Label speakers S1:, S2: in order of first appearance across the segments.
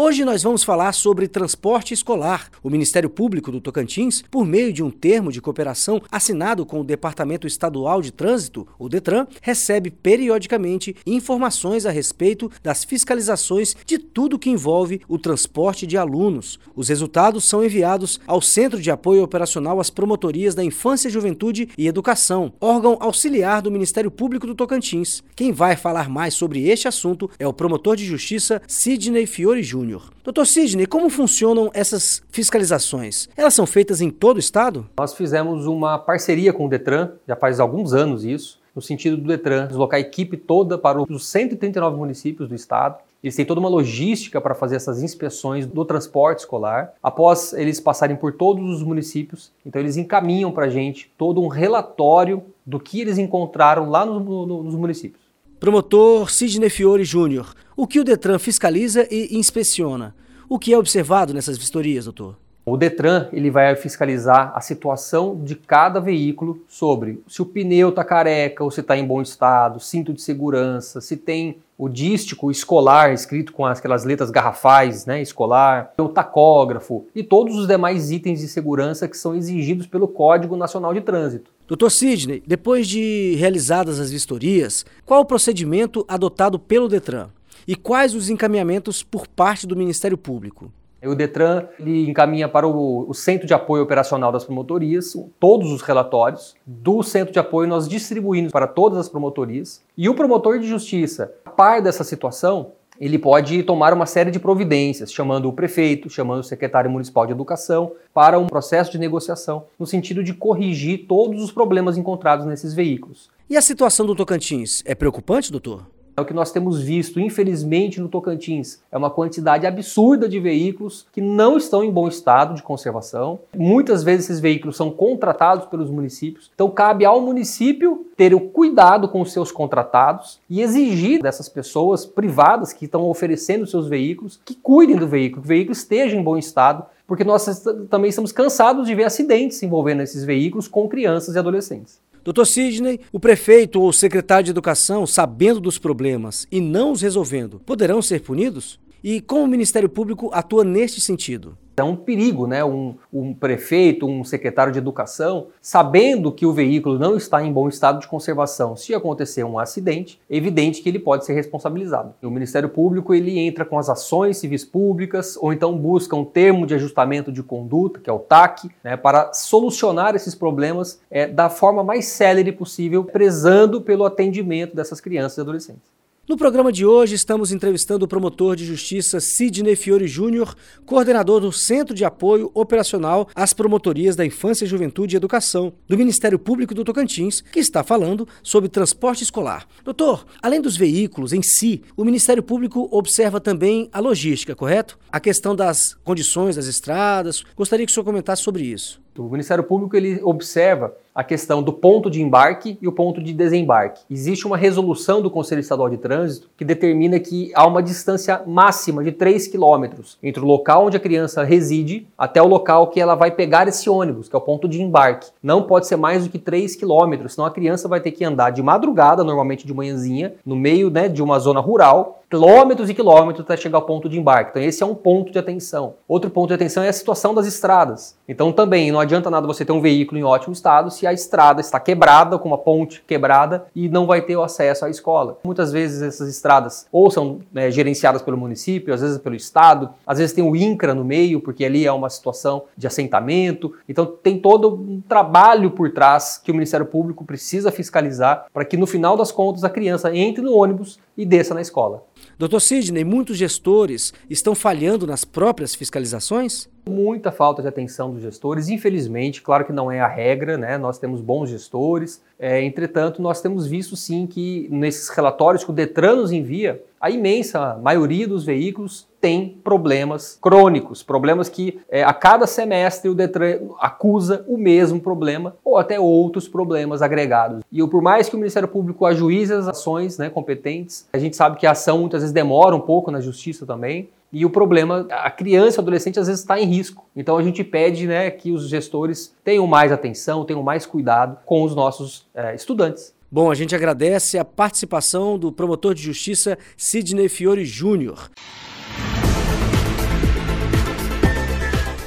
S1: Hoje nós vamos falar sobre transporte escolar. O Ministério Público do Tocantins, por meio de um termo de cooperação assinado com o Departamento Estadual de Trânsito, o DETRAN, recebe periodicamente informações a respeito das fiscalizações de tudo que envolve o transporte de alunos. Os resultados são enviados ao Centro de Apoio Operacional às Promotorias da Infância, Juventude e Educação, órgão auxiliar do Ministério Público do Tocantins. Quem vai falar mais sobre este assunto é o promotor de justiça Sidney Fiore Júnior. Júnior. Doutor Sidney, como funcionam essas fiscalizações? Elas são feitas em todo o estado?
S2: Nós fizemos uma parceria com o Detran, já faz alguns anos isso, no sentido do Detran deslocar a equipe toda para os 139 municípios do estado. Eles têm toda uma logística para fazer essas inspeções do transporte escolar. Após eles passarem por todos os municípios, então eles encaminham para a gente todo um relatório do que eles encontraram lá no, no, nos municípios.
S1: Promotor Sidney Fiore Júnior, o que o Detran fiscaliza e inspeciona? O que é observado nessas vistorias, doutor?
S2: O Detran ele vai fiscalizar a situação de cada veículo sobre se o pneu está careca ou se está em bom estado, cinto de segurança, se tem o dístico escolar escrito com aquelas letras garrafais, né, escolar, o tacógrafo e todos os demais itens de segurança que são exigidos pelo Código Nacional de Trânsito.
S1: Doutor Sidney, depois de realizadas as vistorias, qual o procedimento adotado pelo Detran? E quais os encaminhamentos por parte do Ministério Público?
S2: O Detran ele encaminha para o, o, Centro de Apoio Operacional das Promotorias todos os relatórios. Do Centro de Apoio nós distribuímos para todas as promotorias. E o promotor de justiça, a par dessa situação, ele pode tomar uma série de providências, chamando o prefeito, chamando o secretário municipal de educação, para um processo de negociação, no sentido de corrigir todos os problemas encontrados nesses veículos.
S1: E a situação do Tocantins é preocupante, doutor?
S2: É o que nós temos visto, infelizmente, no Tocantins. É uma quantidade absurda de veículos que não estão em bom estado de conservação. Muitas vezes esses veículos são contratados pelos municípios. Então cabe ao município ter o cuidado com os seus contratados e exigir dessas pessoas privadas que estão oferecendo seus veículos que cuidem do veículo, que o veículo esteja em bom estado, porque nós também estamos cansados de ver acidentes envolvendo esses veículos com crianças e adolescentes.
S1: Doutor Sidney, o prefeito ou o secretário de educação, sabendo dos problemas e não os resolvendo, poderão ser punidos? E como o Ministério Público atua neste sentido?
S2: É um perigo, né? Um, um, prefeito, um secretário de educação, sabendo que o veículo não está em bom estado de conservação, se acontecer um acidente, é evidente que ele pode ser responsabilizado. O Ministério Público ele entra com as ações civis públicas ou então busca um termo de ajustamento de conduta, que é o TAC, né, para solucionar esses problemas é, da forma mais célere possível, prezando pelo atendimento dessas crianças e adolescentes.
S1: No programa de hoje, estamos entrevistando o promotor de justiça Sidney Fiore Júnior, coordenador do Centro de Apoio Operacional às Promotorias da Infância, Juventude e Educação do Ministério Público do Tocantins, que está falando sobre transporte escolar. Doutor, além dos veículos em si, o Ministério Público observa também a logística, correto? A questão das condições das estradas. Gostaria que o senhor comentasse sobre isso.
S2: O Ministério Público ele observa a questão do ponto de embarque e o ponto de desembarque. Existe uma resolução do Conselho Estadual de Trânsito que determina que há uma distância máxima de 3 quilômetros entre o local onde a criança reside até o local que ela vai pegar esse ônibus, que é o ponto de embarque. Não pode ser mais do que 3 quilômetros, senão a criança vai ter que andar de madrugada, normalmente de manhãzinha, no meio né, de uma zona rural, quilômetros e quilômetros até chegar ao ponto de embarque. Então esse é um ponto de atenção. Outro ponto de atenção é a situação das estradas. Então também não adianta nada você ter um veículo em ótimo estado se a estrada está quebrada, com uma ponte quebrada e não vai ter o acesso à escola. Muitas vezes essas estradas ou são né, gerenciadas pelo município, às vezes pelo estado, às vezes tem o INCRA no meio, porque ali é uma situação de assentamento. Então tem todo um trabalho por trás que o Ministério Público precisa fiscalizar para que no final das contas a criança entre no ônibus e desça na escola.
S1: Doutor Sidney, muitos gestores estão falhando nas próprias fiscalizações?
S2: Muita falta de atenção dos gestores, infelizmente, claro que não é a regra, né? Nós temos bons gestores, é, entretanto, nós temos visto sim que nesses relatórios que o Detran nos envia, a imensa maioria dos veículos tem problemas crônicos, problemas que é, a cada semestre o Detran acusa o mesmo problema ou até outros problemas agregados. E por mais que o Ministério Público ajuize as ações né, competentes, a gente sabe que a ação muitas vezes demora um pouco na justiça também. E o problema, a criança, o adolescente às vezes está em risco. Então a gente pede né, que os gestores tenham mais atenção, tenham mais cuidado com os nossos é, estudantes.
S1: Bom, a gente agradece a participação do promotor de justiça Sidney Fiore Júnior.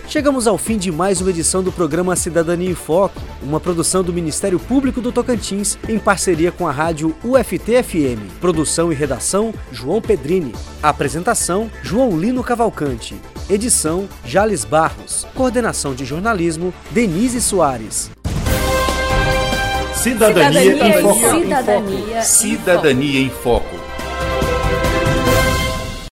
S1: Chegamos ao fim de mais uma edição do programa Cidadania em Foco, uma produção do Ministério Público do Tocantins em parceria com a rádio UFT-FM. Produção e redação: João Pedrini. Apresentação: João Lino Cavalcante. Edição: Jales Barros. Coordenação de jornalismo: Denise Soares.
S3: Cidadania, Cidadania em Foco.
S4: Cidadania.
S3: Cidadania em Foco.